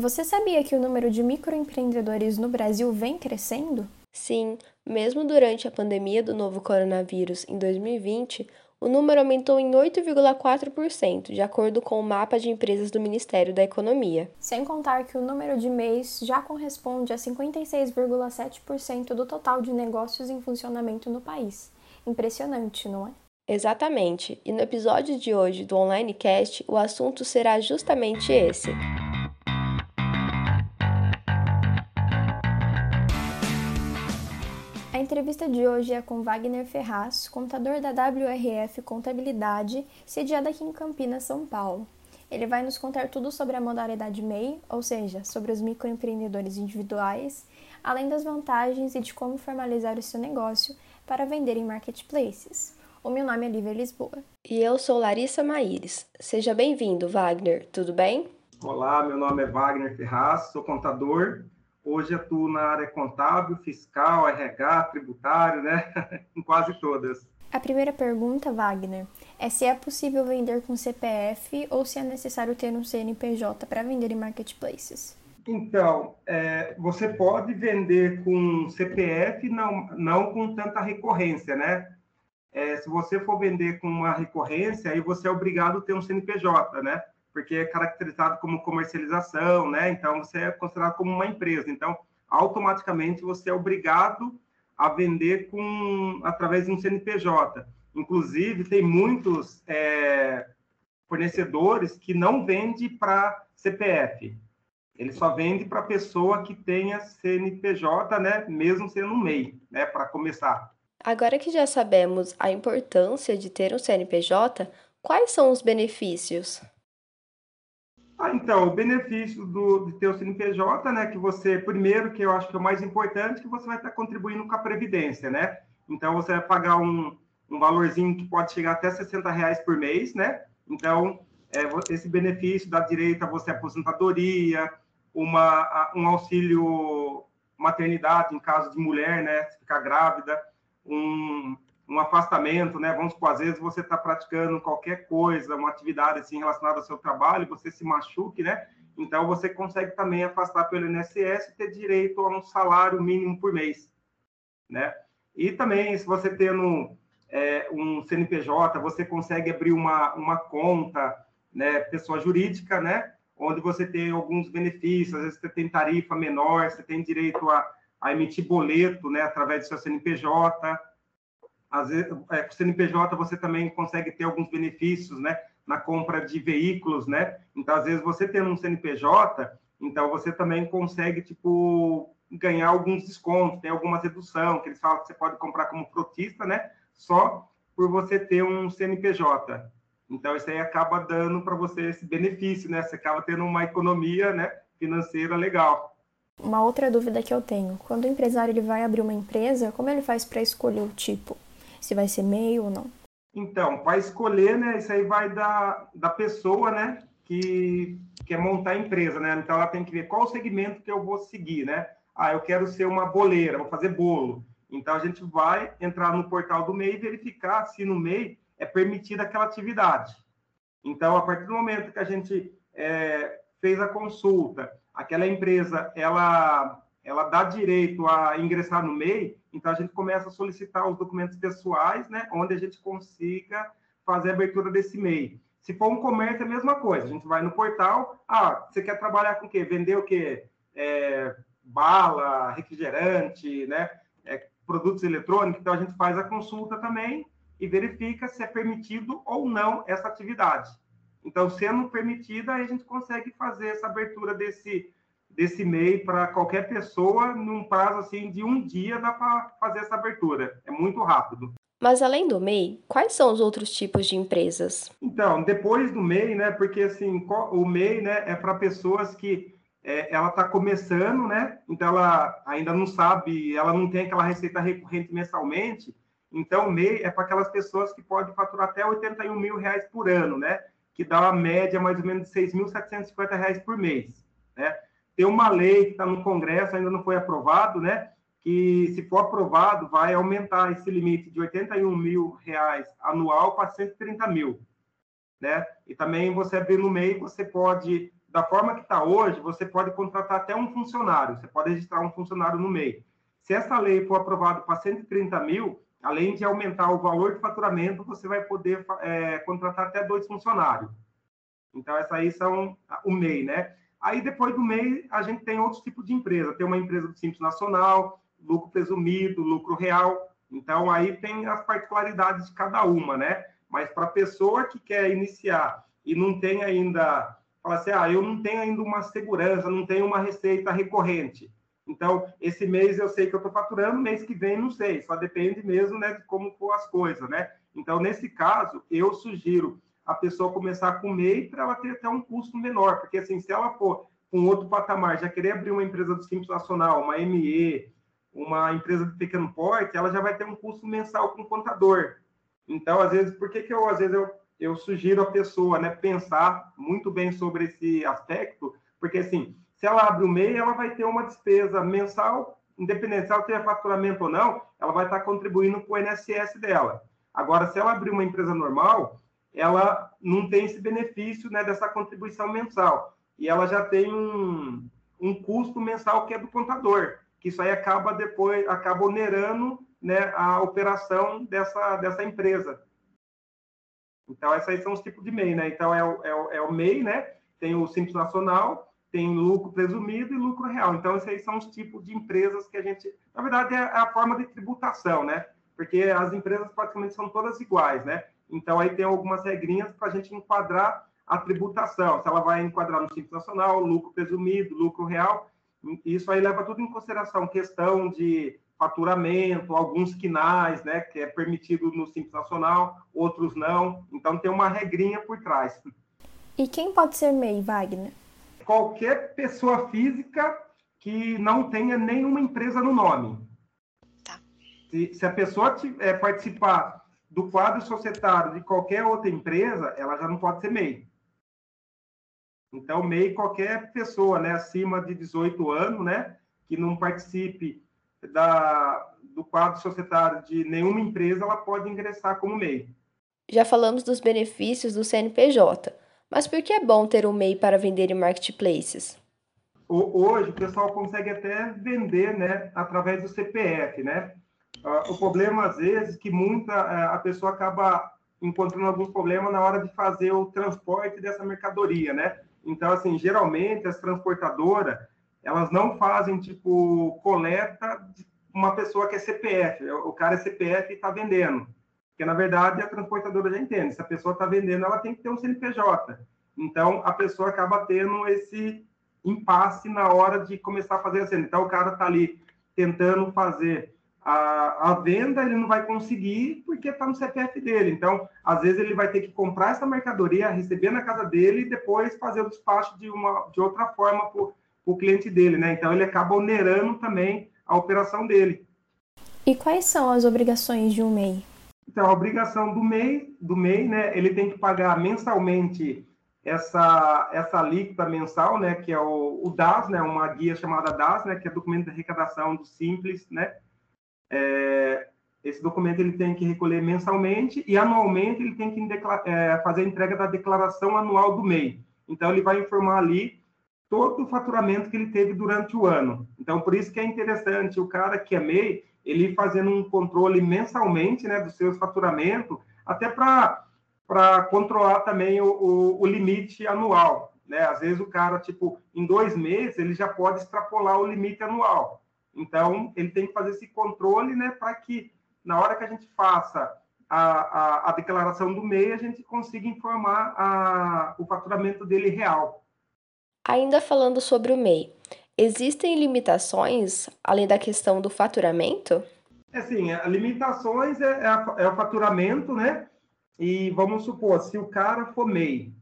Você sabia que o número de microempreendedores no Brasil vem crescendo? Sim, mesmo durante a pandemia do novo coronavírus em 2020, o número aumentou em 8,4%, de acordo com o mapa de empresas do Ministério da Economia. Sem contar que o número de MEIs já corresponde a 56,7% do total de negócios em funcionamento no país. Impressionante, não é? Exatamente. E no episódio de hoje do Online Cast, o assunto será justamente esse. A entrevista de hoje é com Wagner Ferraz, contador da WRF Contabilidade, sediada aqui em Campinas, São Paulo. Ele vai nos contar tudo sobre a modalidade MEI, ou seja, sobre os microempreendedores individuais, além das vantagens e de como formalizar o seu negócio para vender em marketplaces. O meu nome é Lívia Lisboa. E eu sou Larissa Maíres. Seja bem-vindo, Wagner. Tudo bem? Olá, meu nome é Wagner Ferraz, sou contador Hoje atuo na área contábil, fiscal, RH, tributário, né? em quase todas. A primeira pergunta, Wagner, é se é possível vender com CPF ou se é necessário ter um CNPJ para vender em marketplaces. Então, é, você pode vender com CPF, não, não com tanta recorrência, né? É, se você for vender com uma recorrência, aí você é obrigado a ter um CNPJ, né? Porque é caracterizado como comercialização, né? Então você é considerado como uma empresa. Então, automaticamente você é obrigado a vender com através de um CNPJ. Inclusive, tem muitos é, fornecedores que não vendem para CPF. Ele só vende para pessoa que tenha CNPJ, né? Mesmo sendo um MEI, né? Para começar. Agora que já sabemos a importância de ter um CNPJ, quais são os benefícios? Ah, então, o benefício do, de ter o CNPJ, né, que você, primeiro, que eu acho que é o mais importante, que você vai estar contribuindo com a Previdência, né? Então, você vai pagar um, um valorzinho que pode chegar até 60 reais por mês, né? Então, é, esse benefício dá direito a você aposentadoria, uma, um auxílio maternidade em caso de mulher, né, ficar grávida, um, um afastamento, né? Vamos supor, às vezes você está praticando qualquer coisa, uma atividade assim relacionada ao seu trabalho, você se machuque, né? Então você consegue também afastar pelo INSS e ter direito a um salário mínimo por mês, né? E também, se você tendo é, um CNPJ, você consegue abrir uma, uma conta, né, pessoa jurídica, né? Onde você tem alguns benefícios, às vezes você tem tarifa menor, você tem direito a, a emitir boleto, né, através do seu CNPJ, às vezes, é, com o CNPJ você também consegue ter alguns benefícios, né? Na compra de veículos, né? Então, às vezes, você tendo um CNPJ, então você também consegue, tipo, ganhar alguns descontos, tem alguma redução, que eles falam que você pode comprar como frotista, né? Só por você ter um CNPJ. Então, isso aí acaba dando para você esse benefício, né? Você acaba tendo uma economia né, financeira legal. Uma outra dúvida que eu tenho, quando o empresário ele vai abrir uma empresa, como ele faz para escolher o tipo? Se vai ser MEI ou não? Então, para escolher, né, isso aí vai da, da pessoa, né, que quer montar a empresa, né? Então, ela tem que ver qual o segmento que eu vou seguir, né? Ah, eu quero ser uma boleira, vou fazer bolo. Então, a gente vai entrar no portal do MEI e verificar se no MEI é permitida aquela atividade. Então, a partir do momento que a gente é, fez a consulta, aquela empresa, ela ela dá direito a ingressar no MEI, então a gente começa a solicitar os documentos pessoais, né, onde a gente consiga fazer a abertura desse MEI. Se for um comércio, é a mesma coisa. A gente vai no portal, ah, você quer trabalhar com o quê? Vender o quê? É, bala, refrigerante, né? É, produtos eletrônicos. Então, a gente faz a consulta também e verifica se é permitido ou não essa atividade. Então, sendo permitida, a gente consegue fazer essa abertura desse, desse MEI para qualquer pessoa num prazo assim de um dia dá para fazer essa abertura. É muito rápido. Mas além do MEI, quais são os outros tipos de empresas? Então, depois do MEI, né? Porque assim, o MEI, né, é para pessoas que é, ela está começando, né? Então ela ainda não sabe, ela não tem aquela receita recorrente mensalmente. Então o MEI é para aquelas pessoas que podem faturar até 81 mil reais por ano, né? Que dá uma média mais ou menos de 6.750 reais por mês, né? Tem uma lei que está no Congresso, ainda não foi aprovado, né? Que, se for aprovado, vai aumentar esse limite de 81 mil reais anual para 130 mil, né? E também você abrir no meio, você pode da forma que está hoje, você pode contratar até um funcionário, você pode registrar um funcionário no MEI. Se essa lei for aprovada para 130 mil, além de aumentar o valor de faturamento, você vai poder é, contratar até dois funcionários. Então, essas aí são o MEI, né? Aí, depois do MEI, a gente tem outros tipos de empresa. Tem uma empresa do Simples Nacional, lucro presumido, lucro real. Então, aí tem as particularidades de cada uma, né? Mas para a pessoa que quer iniciar e não tem ainda, fala assim, ah, eu não tenho ainda uma segurança, não tenho uma receita recorrente. Então, esse mês eu sei que eu estou faturando, mês que vem não sei, só depende mesmo né, de como for as coisas, né? Então, nesse caso, eu sugiro a pessoa começar com MEI para ela ter até um custo menor, porque assim, se ela for com outro patamar, já querer abrir uma empresa do Simples Nacional, uma ME, uma empresa de pequeno porte, ela já vai ter um custo mensal com o contador. Então, às vezes, por que, que eu, às vezes, eu, eu sugiro a pessoa né, pensar muito bem sobre esse aspecto? Porque, assim, se ela abre o MEI, ela vai ter uma despesa mensal, independente se ela tem faturamento ou não, ela vai estar contribuindo com o INSS dela. Agora, se ela abrir uma empresa normal, ela não tem esse benefício né, dessa contribuição mensal. E ela já tem um, um custo mensal que é do contador, que isso aí acaba depois, acaba onerando né, a operação dessa, dessa empresa. Então, esses aí são os tipos de MEI, né? Então, é o, é o, é o MEI, né? Tem o Simples Nacional, tem lucro presumido e lucro real. Então, esses aí são os tipos de empresas que a gente... Na verdade, é a forma de tributação, né? Porque as empresas praticamente são todas iguais, né? Então, aí tem algumas regrinhas para a gente enquadrar a tributação. Se ela vai enquadrar no Simples Nacional, lucro presumido, lucro real. Isso aí leva tudo em consideração. Questão de faturamento, alguns quinais, né, que é permitido no Simples Nacional, outros não. Então tem uma regrinha por trás. E quem pode ser MEI, Wagner? Qualquer pessoa física que não tenha nenhuma empresa no nome. Tá. Se, se a pessoa é, participar do quadro societário de qualquer outra empresa, ela já não pode ser MEI. Então, MEI, qualquer pessoa né, acima de 18 anos, né, que não participe da, do quadro societário de nenhuma empresa, ela pode ingressar como MEI. Já falamos dos benefícios do CNPJ, mas por que é bom ter um MEI para vender em marketplaces? Hoje, o pessoal consegue até vender né, através do CPF, né? Uh, o problema, às vezes, é que muita, uh, a pessoa acaba encontrando alguns problemas na hora de fazer o transporte dessa mercadoria, né? Então, assim, geralmente as transportadoras, elas não fazem tipo coleta de uma pessoa que é CPF, o cara é CPF e está vendendo. Porque na verdade a transportadora já entende, se a pessoa está vendendo, ela tem que ter um CNPJ. Então a pessoa acaba tendo esse impasse na hora de começar a fazer a cena. Então o cara está ali tentando fazer a, a, venda, ele não vai conseguir porque está no CPF dele. Então, às vezes, ele vai ter que comprar essa mercadoria, receber na casa dele e depois fazer o despacho de, uma, de outra forma para o cliente dele, né? Então ele acaba onerando também a operação dele. E quais são as obrigações de um MEI? Então, a obrigação do MEI, do MEI, né, ele tem que pagar mensalmente essa, essa alíquota mensal, né, que é o, o DAS, né, uma guia chamada DAS, né, que é documento de arrecadação do Simples, né, é, esse documento ele tem que recolher mensalmente e anualmente ele tem que é, fazer a entrega da declaração anual do MEI. Então, ele vai informar ali todo o faturamento que ele teve durante o ano. Então, por isso que é interessante o cara que é MEI, ele fazendo um controle mensalmente né, dos seus faturamentos, até para controlar também o, o, o, limite anual. Né? Às vezes o cara, tipo, em dois meses, ele já pode extrapolar o limite anual. Então, ele tem que fazer esse controle né, para que, na hora que a gente faça a, a, a declaração do MEI, a gente consiga informar a, o faturamento dele real. Ainda falando sobre o MEI, existem limitações além da questão do faturamento? É Assim, limitações é, é, é, o faturamento, né? E vamos supor, se o cara for MEI,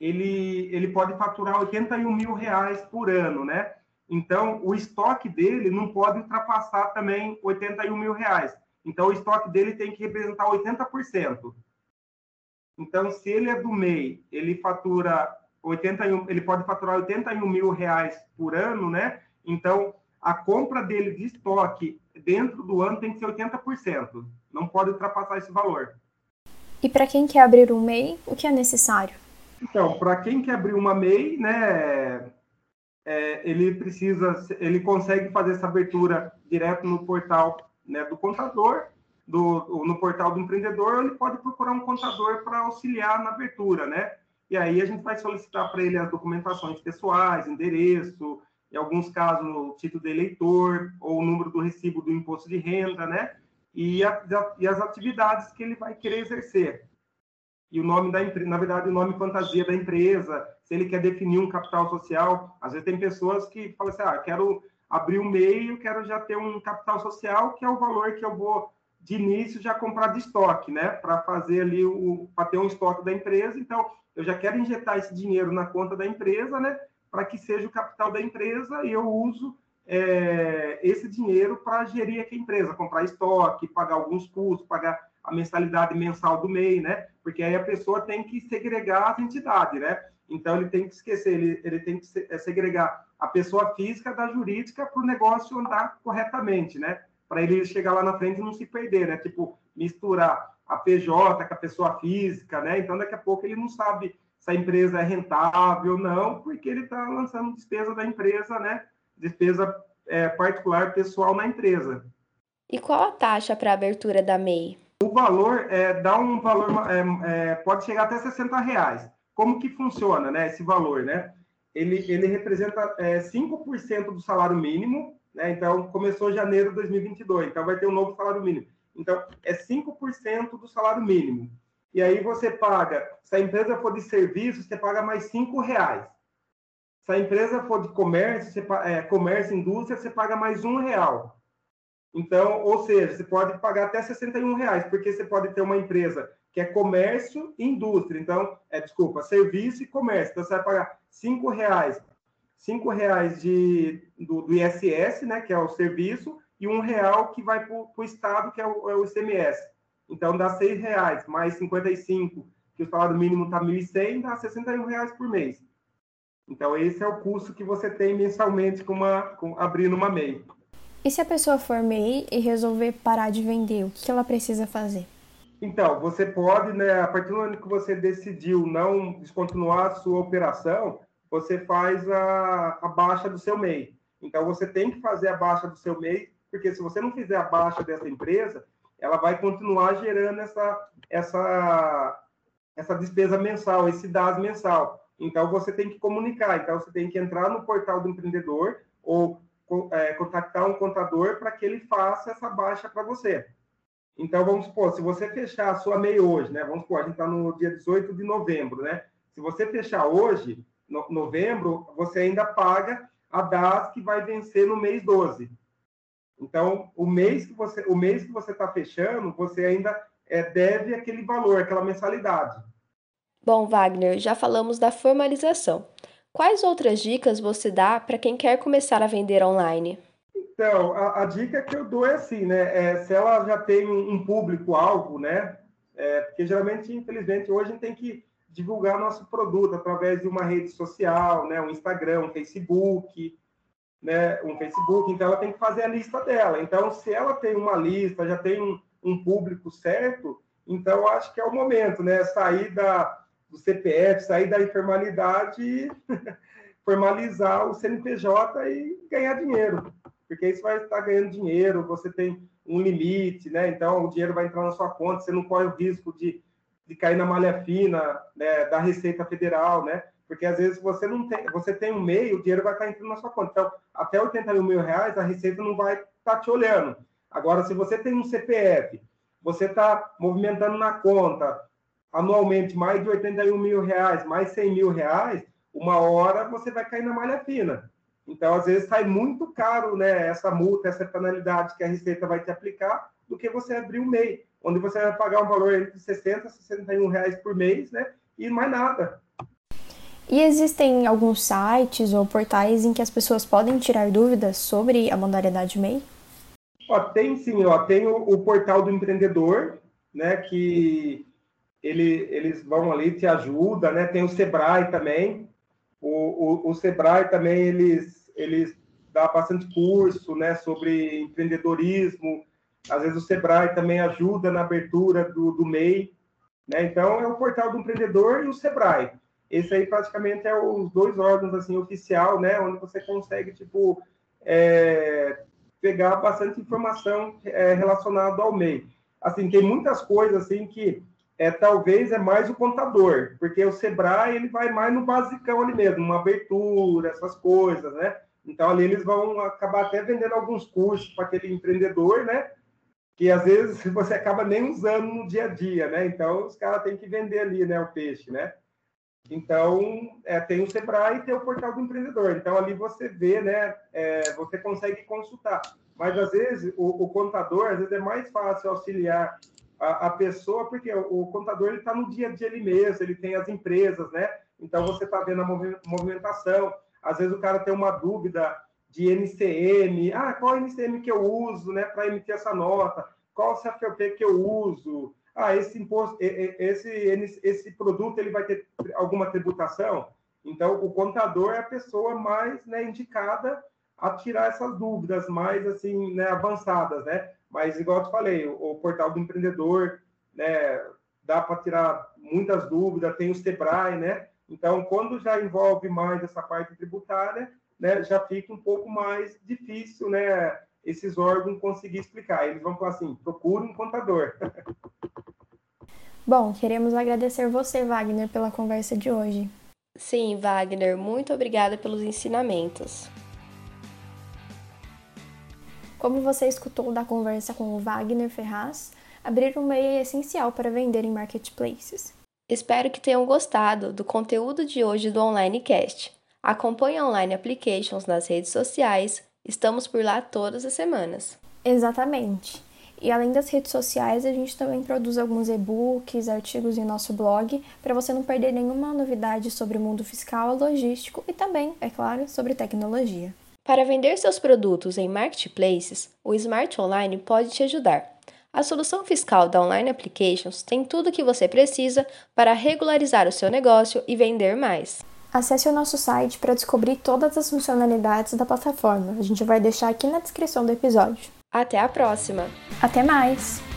ele, ele pode faturar 81 mil reais por ano, né? Então, o estoque dele não pode ultrapassar também 81 mil reais. Então, o estoque dele tem que representar 80%. Então, se ele é do MEI, ele fatura 81, ele pode faturar 81 mil reais por ano, né? Então, a compra dele de estoque dentro do ano tem que ser 80%. Não pode ultrapassar esse valor. E para quem quer abrir um MEI, o que é necessário? Então, para quem quer abrir uma MEI, né, é, ele precisa, ele consegue fazer essa abertura direto no portal né, do contador, do, no portal do empreendedor, ele pode procurar um contador para auxiliar na abertura, né? E aí a gente vai solicitar para ele as documentações pessoais, endereço, em alguns casos o título de eleitor ou o número do recibo do imposto de renda, né? E, a, e as atividades que ele vai querer exercer. E o nome da empresa, na verdade, o nome fantasia da empresa, se ele quer definir um capital social. Às vezes tem pessoas que falam assim, ah, quero abrir um meio, quero já ter um capital social, que é o valor que eu vou de início já comprar de estoque, né? Para fazer ali o para ter um estoque da empresa. Então, eu já quero injetar esse dinheiro na conta da empresa, né? Para que seja o capital da empresa e eu uso é, esse dinheiro para gerir aqui a empresa, comprar estoque, pagar alguns custos, pagar a mensalidade mensal do MEI, né? Porque aí a pessoa tem que segregar as entidades, né? Então ele tem que esquecer, ele, ele tem que é, segregar a pessoa física da jurídica para o negócio andar corretamente, né? Para ele chegar lá na frente e não se perder, né? Tipo, misturar a PJ com a pessoa física, né? Então daqui a pouco ele não sabe se a empresa é rentável ou não, porque ele está lançando despesa da empresa, né? Despesa é, particular pessoal na empresa. E qual a taxa para abertura da MEI? O valor é, dá um valor, é, é, pode chegar até 60 reais. Como que funciona, né, esse valor, né? Ele, ele representa é, 5% do salário mínimo, né? Então, começou janeiro de 2022, então vai ter um novo salário mínimo. Então, é 5% do salário mínimo. E aí você paga, se a empresa for de serviço, você paga mais 5 reais. Se a empresa for de comércio, você, é, comércio, indústria, você paga mais um real. Então, ou seja, você pode pagar até 61 reais, porque você pode ter uma empresa que é comércio e indústria. Então, é, desculpa, serviço e comércio. Então, você vai pagar cinco reais, cinco reais de, do, do ISS, né, que é o serviço, e um real que vai para o Estado, que é o, é o ICMS. Então, dá seis reais, mais 55, que o salário mínimo está 1.100, dá 61 reais por mês. Então, esse é o custo que você tem mensalmente com uma, com, abrindo uma MEI. E se a pessoa for MEI e resolver parar de vender, o que ela precisa fazer? Então, você pode, né, a partir do momento que você decidiu não descontinuar a sua operação, você faz a, a baixa do seu MEI. Então, você tem que fazer a baixa do seu MEI, porque se você não fizer a baixa dessa empresa, ela vai continuar gerando essa, essa, essa despesa mensal, esse DAS mensal. Então, você tem que comunicar. Então, você tem que entrar no portal do empreendedor ou é, contactar um contador para que ele faça essa baixa para você. Então, vamos supor, se você fechar a sua MEI hoje, né? Vamos supor, a gente está no dia 18 de novembro, né? Se você fechar hoje, no, novembro, você ainda paga a DAS que vai vencer no mês 12. Então, o mês que você o mês que você está fechando, você ainda é, deve aquele valor, aquela mensalidade. Bom, Wagner, já falamos da formalização. Quais outras dicas você dá para quem quer começar a vender online? Então, a, a, dica que eu dou é assim, né? É, se ela já tem um, público-alvo, né? É, porque geralmente, infelizmente, hoje a gente tem que divulgar nosso produto através de uma rede social, né? Um Instagram, um Facebook, né? Um Facebook. Então, ela tem que fazer a lista dela. Então, se ela tem uma lista, já tem um, um público certo, então acho que é o momento, né? Sair da, do CPF, sair da informalidade formalizar o CNPJ e ganhar dinheiro porque você vai estar ganhando dinheiro, você tem um limite, né? Então o dinheiro vai entrar na sua conta, você não corre o risco de, de cair na malha fina né, da Receita Federal, né? Porque às vezes você não tem, você tem um meio, o dinheiro vai estar entrando na sua conta. Então, até 81 mil reais, a Receita não vai estar te olhando. Agora, se você tem um CPF, você está movimentando na conta anualmente mais de 81 mil reais, mais 100 mil reais, uma hora você vai cair na malha fina. Então, às vezes, sai muito caro né, essa multa, essa penalidade que a Receita vai te aplicar, do que você abrir um MEI, onde você vai pagar um valor entre 60 e 61 reais por mês, né? E mais nada. E existem alguns sites ou portais em que as pessoas podem tirar dúvidas sobre a modalidade MEI? Ó, tem sim, ó, tem o, o, portal do empreendedor, né? Que ele, eles vão ali, te ajuda, né? Tem o Sebrae também, o, o, o Sebrae também, eles, eles dá bastante curso né, sobre empreendedorismo. Às vezes o Sebrae também ajuda na abertura do, do MEI. Né? Então, é o portal do empreendedor e o Sebrae. esse aí praticamente é os dois órgãos assim oficial, né, onde você consegue tipo é, pegar bastante informação é, relacionada ao MEI. Assim, tem muitas coisas assim que é, talvez é mais o contador, porque o Sebrae ele vai mais no basicão ali mesmo, uma abertura, essas coisas, né? Então ali eles vão acabar até vendendo alguns cursos para aquele empreendedor, né? Que às vezes você acaba nem usando no dia a dia, né? Então os caras têm que vender ali, né, o peixe, né? Então é, tem o Sebrae e tem o portal do empreendedor. Então ali você vê, né? É, você consegue consultar. Mas às vezes o, o contador às vezes é mais fácil auxiliar a, a pessoa, porque o, o contador está no dia a dia ele mesmo, ele tem as empresas, né? Então você está vendo a movimentação. Às vezes o cara tem uma dúvida de NCM, ah, qual NCM que eu uso, né, para emitir essa nota? Qual CFP que eu uso? Ah, esse imposto, esse esse produto ele vai ter alguma tributação? Então o contador é a pessoa mais né, indicada a tirar essas dúvidas mais assim, né, avançadas, né? Mas, igual eu te falei, o, o portal do empreendedor, né, dá para tirar muitas dúvidas, tem o Sebrae, né? Então, quando já envolve mais essa parte tributária, né, já fica um pouco mais difícil, né, esses órgãos conseguir explicar. Eles vão falar assim, procure um contador. Bom, queremos agradecer você, Wagner, pela conversa de hoje. Sim, Wagner, muito obrigada pelos ensinamentos. Como você escutou da conversa com o Wagner Ferraz, abrir um meio é essencial para vender em marketplaces. Espero que tenham gostado do conteúdo de hoje do Online Cast. Acompanhe a Online Applications nas redes sociais, estamos por lá todas as semanas. Exatamente. E além das redes sociais, a gente também produz alguns e-books, artigos em nosso blog, para você não perder nenhuma novidade sobre o mundo fiscal, logístico e também, é claro, sobre tecnologia. Para vender seus produtos em marketplaces, o Smart Online pode te ajudar. A solução fiscal da Online Applications tem tudo o que você precisa para regularizar o seu negócio e vender mais. Acesse o nosso site para descobrir todas as funcionalidades da plataforma. A gente vai deixar aqui na descrição do episódio. Até a próxima! Até mais!